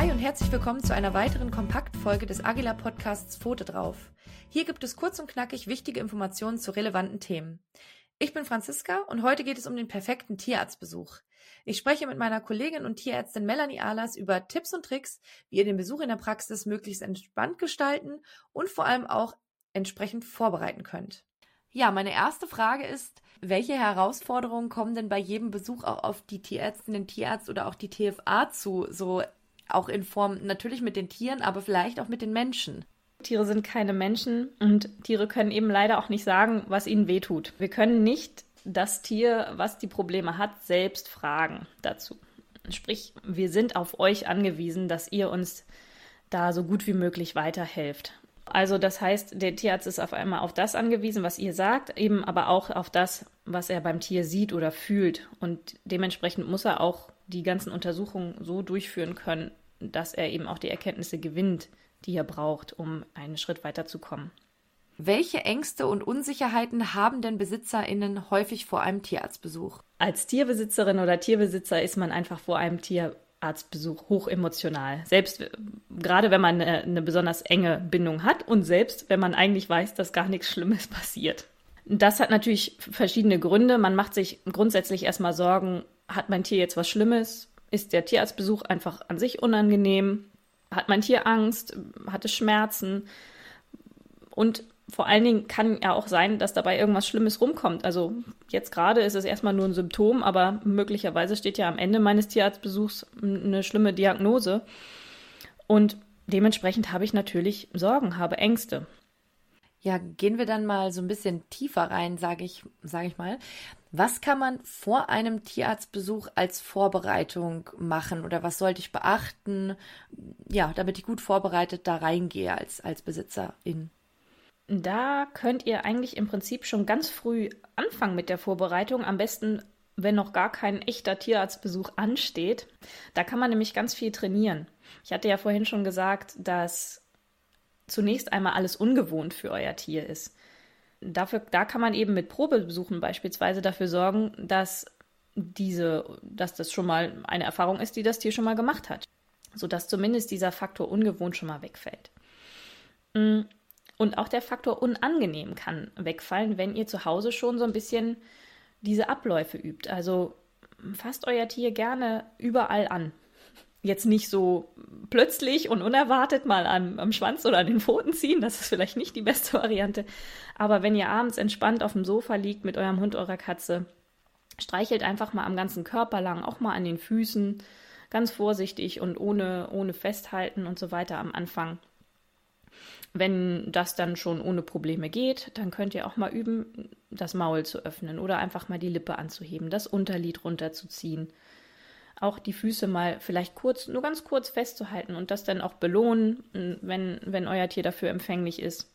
Hi und herzlich willkommen zu einer weiteren Kompaktfolge des Agila Podcasts Pfote drauf. Hier gibt es kurz und knackig wichtige Informationen zu relevanten Themen. Ich bin Franziska und heute geht es um den perfekten Tierarztbesuch. Ich spreche mit meiner Kollegin und Tierärztin Melanie Ahlers über Tipps und Tricks, wie ihr den Besuch in der Praxis möglichst entspannt gestalten und vor allem auch entsprechend vorbereiten könnt. Ja, meine erste Frage ist, welche Herausforderungen kommen denn bei jedem Besuch auch auf die Tierärztin, den Tierarzt oder auch die TFA zu? So auch in Form natürlich mit den Tieren, aber vielleicht auch mit den Menschen. Tiere sind keine Menschen und Tiere können eben leider auch nicht sagen, was ihnen wehtut. Wir können nicht das Tier, was die Probleme hat, selbst fragen dazu. Sprich, wir sind auf euch angewiesen, dass ihr uns da so gut wie möglich weiterhelft. Also das heißt, der Tierarzt ist auf einmal auf das angewiesen, was ihr sagt, eben aber auch auf das, was er beim Tier sieht oder fühlt. Und dementsprechend muss er auch die ganzen Untersuchungen so durchführen können, dass er eben auch die Erkenntnisse gewinnt, die er braucht, um einen Schritt weiterzukommen. Welche Ängste und Unsicherheiten haben denn BesitzerInnen häufig vor einem Tierarztbesuch? Als Tierbesitzerin oder Tierbesitzer ist man einfach vor einem Tierarztbesuch hoch emotional. Selbst gerade wenn man eine, eine besonders enge Bindung hat und selbst wenn man eigentlich weiß, dass gar nichts Schlimmes passiert. Das hat natürlich verschiedene Gründe. Man macht sich grundsätzlich erstmal Sorgen, hat mein Tier jetzt was Schlimmes? Ist der Tierarztbesuch einfach an sich unangenehm? Hat mein Tier Angst? Hat es Schmerzen? Und vor allen Dingen kann ja auch sein, dass dabei irgendwas Schlimmes rumkommt. Also jetzt gerade ist es erstmal nur ein Symptom, aber möglicherweise steht ja am Ende meines Tierarztbesuchs eine schlimme Diagnose. Und dementsprechend habe ich natürlich Sorgen, habe Ängste. Ja, gehen wir dann mal so ein bisschen tiefer rein, sage ich, sage ich mal. Was kann man vor einem Tierarztbesuch als Vorbereitung machen oder was sollte ich beachten, ja, damit ich gut vorbereitet da reingehe als, als Besitzerin? Da könnt ihr eigentlich im Prinzip schon ganz früh anfangen mit der Vorbereitung. Am besten, wenn noch gar kein echter Tierarztbesuch ansteht. Da kann man nämlich ganz viel trainieren. Ich hatte ja vorhin schon gesagt, dass zunächst einmal alles ungewohnt für euer Tier ist dafür, da kann man eben mit Probebesuchen beispielsweise dafür sorgen, dass diese, dass das schon mal eine Erfahrung ist, die das Tier schon mal gemacht hat. Sodass zumindest dieser Faktor ungewohnt schon mal wegfällt. Mm, und auch der Faktor unangenehm kann wegfallen, wenn ihr zu Hause schon so ein bisschen diese Abläufe übt. Also fasst euer Tier gerne überall an jetzt nicht so plötzlich und unerwartet mal am, am, Schwanz oder an den Pfoten ziehen. Das ist vielleicht nicht die beste Variante. Aber wenn ihr abends entspannt auf dem Sofa liegt mit eurem Hund, eurer Katze, streichelt einfach mal am ganzen Körper lang, auch mal an den Füßen, ganz vorsichtig und ohne, ohne Festhalten und so weiter am Anfang. Wenn das dann schon ohne Probleme geht, dann könnt ihr auch mal üben, das Maul zu öffnen oder einfach mal die Lippe anzuheben, das Unterlid runterzuziehen auch die Füße mal vielleicht kurz, nur ganz kurz festzuhalten und das dann auch belohnen, wenn, wenn euer Tier dafür empfänglich ist.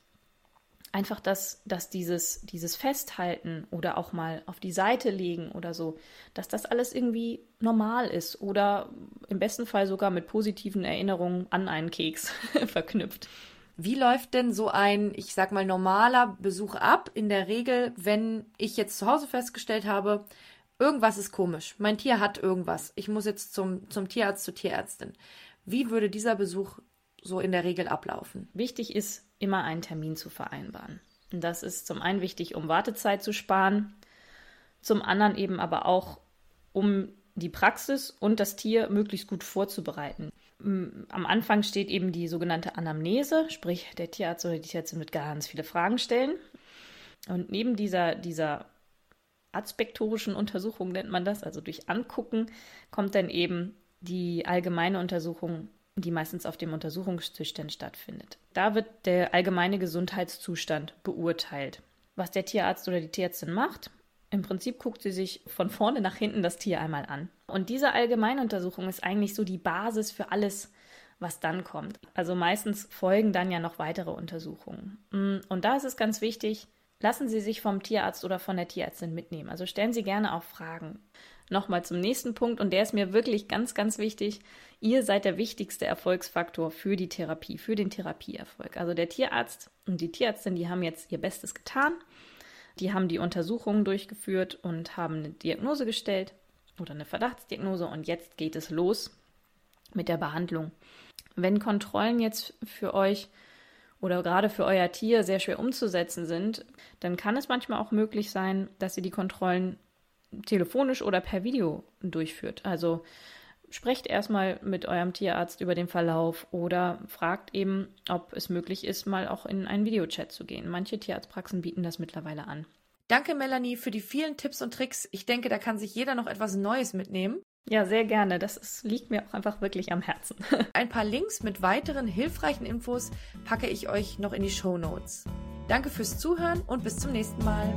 Einfach, dass, dass dieses, dieses Festhalten oder auch mal auf die Seite legen oder so, dass das alles irgendwie normal ist oder im besten Fall sogar mit positiven Erinnerungen an einen Keks verknüpft. Wie läuft denn so ein, ich sag mal, normaler Besuch ab? In der Regel, wenn ich jetzt zu Hause festgestellt habe, irgendwas ist komisch. Mein Tier hat irgendwas. Ich muss jetzt zum, zum Tierarzt, zur Tierärztin. Wie würde dieser Besuch so in der Regel ablaufen? Wichtig ist, immer einen Termin zu vereinbaren. Das ist zum einen wichtig, um Wartezeit zu sparen, zum anderen eben aber auch, um die Praxis und das Tier möglichst gut vorzubereiten. Am Anfang steht eben die sogenannte Anamnese, sprich der Tierarzt oder die Tierärztin wird ganz viele Fragen stellen. Und neben dieser, dieser aspektorischen Untersuchung nennt man das, also durch Angucken, kommt dann eben die allgemeine Untersuchung, die meistens auf dem Untersuchungstisch dann stattfindet. Da wird der allgemeine Gesundheitszustand beurteilt. Was der Tierarzt oder die Tierärztin macht, im Prinzip guckt sie sich von vorne nach hinten das Tier einmal an. Und diese Allgemeinuntersuchung ist eigentlich so die Basis für alles, was dann kommt. Also meistens folgen dann ja noch weitere Untersuchungen. Und da ist es ganz wichtig, Lassen Sie sich vom Tierarzt oder von der Tierärztin mitnehmen. Also stellen Sie gerne auch Fragen. Nochmal zum nächsten Punkt, und der ist mir wirklich ganz, ganz wichtig. Ihr seid der wichtigste Erfolgsfaktor für die Therapie, für den Therapieerfolg. Also der Tierarzt und die Tierärztin, die haben jetzt ihr Bestes getan. Die haben die Untersuchungen durchgeführt und haben eine Diagnose gestellt oder eine Verdachtsdiagnose und jetzt geht es los mit der Behandlung. Wenn Kontrollen jetzt für euch oder gerade für euer Tier sehr schwer umzusetzen sind, dann kann es manchmal auch möglich sein, dass ihr die Kontrollen telefonisch oder per Video durchführt. Also sprecht erstmal mit eurem Tierarzt über den Verlauf oder fragt eben, ob es möglich ist, mal auch in einen Videochat zu gehen. Manche Tierarztpraxen bieten das mittlerweile an. Danke, Melanie, für die vielen Tipps und Tricks. Ich denke, da kann sich jeder noch etwas Neues mitnehmen. Ja, sehr gerne. Das ist, liegt mir auch einfach wirklich am Herzen. Ein paar Links mit weiteren hilfreichen Infos packe ich euch noch in die Show Notes. Danke fürs Zuhören und bis zum nächsten Mal.